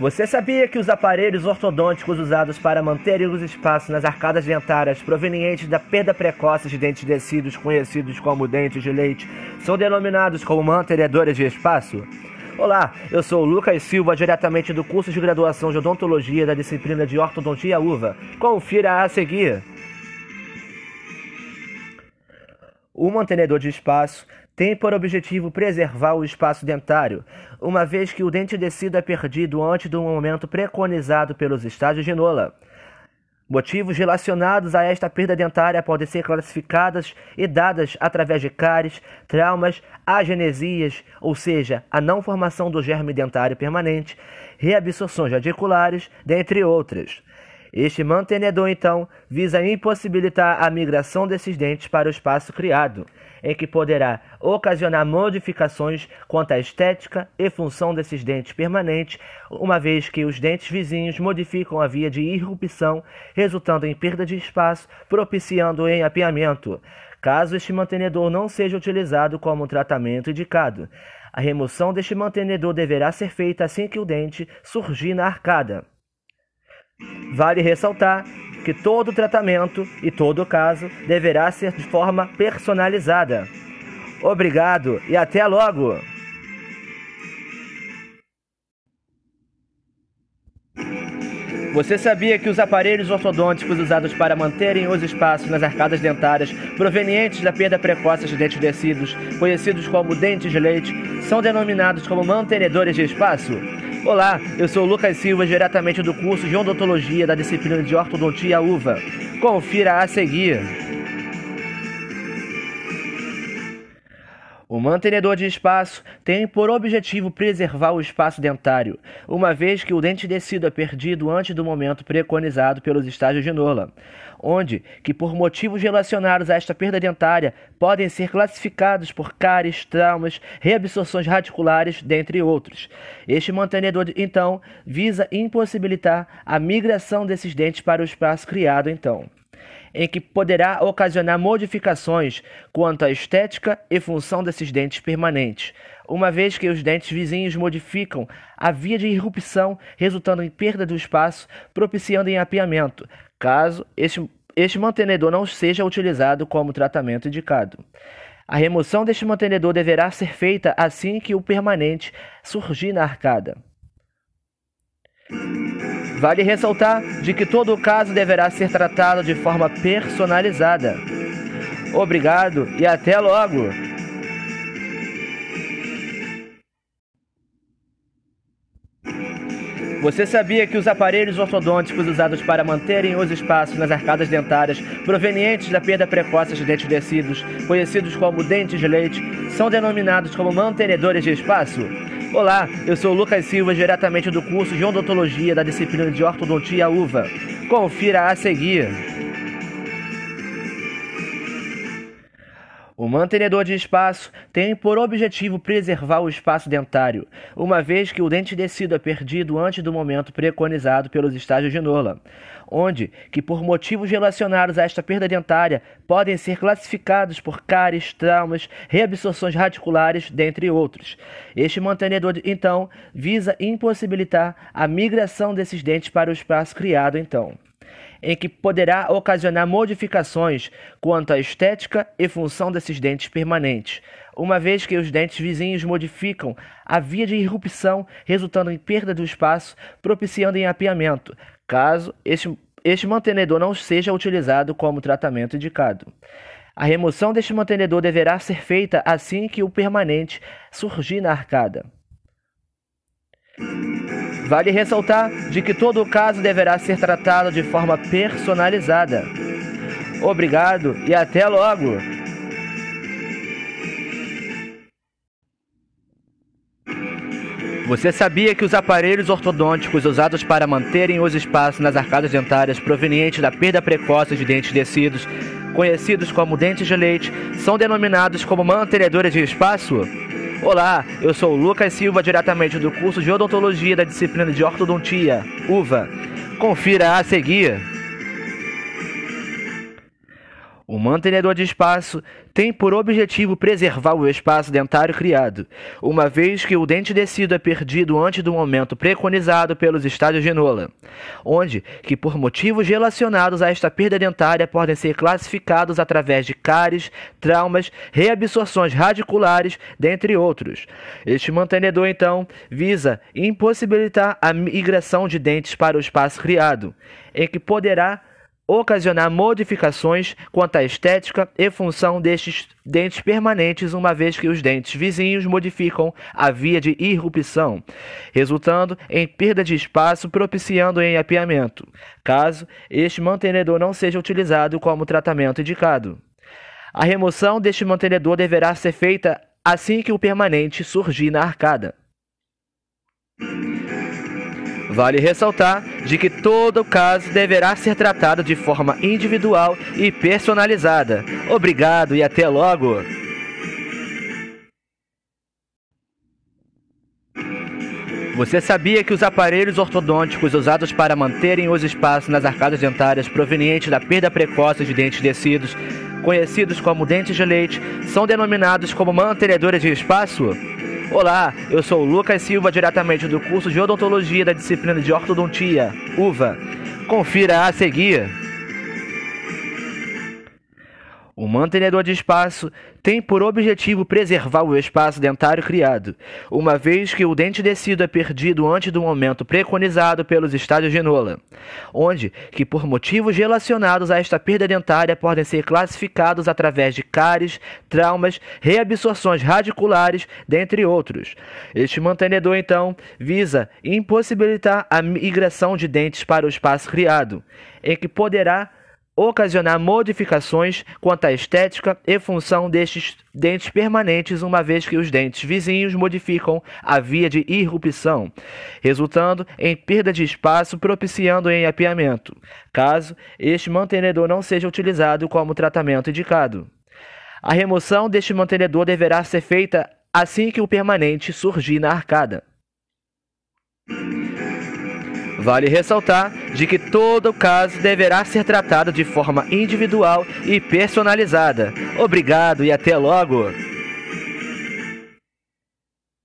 Você sabia que os aparelhos ortodônticos usados para manterem os espaços nas arcadas dentárias provenientes da perda precoce de dentes descidos, conhecidos como dentes de leite, são denominados como mantenedores de espaço? Olá, eu sou o Lucas Silva, diretamente do curso de graduação de odontologia da disciplina de ortodontia uva. Confira a seguir. O mantenedor de espaço tem por objetivo preservar o espaço dentário, uma vez que o dente descido é perdido antes do momento preconizado pelos estágios de Nola. Motivos relacionados a esta perda dentária podem ser classificadas e dadas através de cáries, traumas, agenesias, ou seja, a não formação do germe dentário permanente, reabsorções radiculares, dentre outras. Este mantenedor, então, visa impossibilitar a migração desses dentes para o espaço criado, em que poderá ocasionar modificações quanto à estética e função desses dentes permanentes, uma vez que os dentes vizinhos modificam a via de irrupção, resultando em perda de espaço, propiciando o apiamento, caso este mantenedor não seja utilizado como tratamento indicado. A remoção deste mantenedor deverá ser feita assim que o dente surgir na arcada. Vale ressaltar que todo tratamento e todo caso deverá ser de forma personalizada. Obrigado e até logo! Você sabia que os aparelhos ortodônticos usados para manterem os espaços nas arcadas dentárias provenientes da perda precoce de dentes descidos, conhecidos como dentes de leite, são denominados como mantenedores de espaço? Olá, eu sou Lucas Silva, diretamente do curso de odontologia da disciplina de ortodontia UVA. Confira a seguir. Mantenedor de espaço tem por objetivo preservar o espaço dentário, uma vez que o dente descido é perdido antes do momento preconizado pelos estágios de Nola, onde, que por motivos relacionados a esta perda dentária, podem ser classificados por cáries, traumas, reabsorções radiculares, dentre outros. Este mantenedor, então, visa impossibilitar a migração desses dentes para o espaço criado, então em que poderá ocasionar modificações quanto à estética e função desses dentes permanentes, uma vez que os dentes vizinhos modificam a via de irrupção, resultando em perda do espaço, propiciando em apiamento, caso este, este mantenedor não seja utilizado como tratamento indicado. A remoção deste mantenedor deverá ser feita assim que o permanente surgir na arcada. Vale ressaltar de que todo o caso deverá ser tratado de forma personalizada. Obrigado e até logo! Você sabia que os aparelhos ortodônticos usados para manterem os espaços nas arcadas dentárias provenientes da perda precoce de dentes descidos, conhecidos como dentes de leite, são denominados como mantenedores de espaço? Olá, eu sou Lucas Silva, diretamente do curso de odontologia da disciplina de ortodontia UVA. Confira a seguir. O mantenedor de espaço tem por objetivo preservar o espaço dentário, uma vez que o dente descido é perdido antes do momento preconizado pelos estágios de Nola, onde, que por motivos relacionados a esta perda dentária, podem ser classificados por cáries, traumas, reabsorções radiculares, dentre outros. Este mantenedor, então, visa impossibilitar a migração desses dentes para o espaço criado, então em que poderá ocasionar modificações quanto à estética e função desses dentes permanentes, uma vez que os dentes vizinhos modificam a via de irrupção, resultando em perda do espaço, propiciando em apiamento, caso este, este mantenedor não seja utilizado como tratamento indicado. A remoção deste mantenedor deverá ser feita assim que o permanente surgir na arcada. Vale ressaltar de que todo o caso deverá ser tratado de forma personalizada. Obrigado e até logo! Você sabia que os aparelhos ortodônticos usados para manterem os espaços nas arcadas dentárias provenientes da perda precoce de dentes descidos, conhecidos como dentes de leite, são denominados como mantenedores de espaço? Olá, eu sou Lucas Silva, diretamente do curso de odontologia da disciplina de ortodontia, UVA. Confira a seguir. O mantenedor de espaço tem por objetivo preservar o espaço dentário criado, uma vez que o dente descido é perdido antes do momento preconizado pelos estádios de Nola, onde que por motivos relacionados a esta perda dentária podem ser classificados através de cáries, traumas, reabsorções radiculares, dentre outros. Este mantenedor então visa impossibilitar a migração de dentes para o espaço criado, em que poderá ocasionar modificações quanto à estética e função destes dentes permanentes, uma vez que os dentes vizinhos modificam a via de irrupção, resultando em perda de espaço, propiciando em apiamento, caso este mantenedor não seja utilizado como tratamento indicado. A remoção deste mantenedor deverá ser feita assim que o permanente surgir na arcada. Vale ressaltar de que todo caso deverá ser tratado de forma individual e personalizada. Obrigado e até logo! Você sabia que os aparelhos ortodônticos usados para manterem os espaços nas arcadas dentárias provenientes da perda precoce de dentes descidos, conhecidos como dentes de leite, são denominados como mantenedores de espaço? Olá, eu sou o Lucas Silva, diretamente do curso de odontologia da disciplina de ortodontia, UVA. Confira a seguir. O mantenedor de espaço tem por objetivo preservar o espaço dentário criado, uma vez que o dente descido é perdido antes do momento preconizado pelos estádios de Nola, onde que por motivos relacionados a esta perda dentária podem ser classificados através de cáries, traumas, reabsorções radiculares, dentre outros. Este mantenedor então visa impossibilitar a migração de dentes para o espaço criado, em que poderá ocasionar modificações quanto à estética e função destes dentes permanentes, uma vez que os dentes vizinhos modificam a via de irrupção, resultando em perda de espaço, propiciando em apiamento, caso este mantenedor não seja utilizado como tratamento indicado. A remoção deste mantenedor deverá ser feita assim que o permanente surgir na arcada. Vale ressaltar de que todo caso deverá ser tratado de forma individual e personalizada. Obrigado e até logo!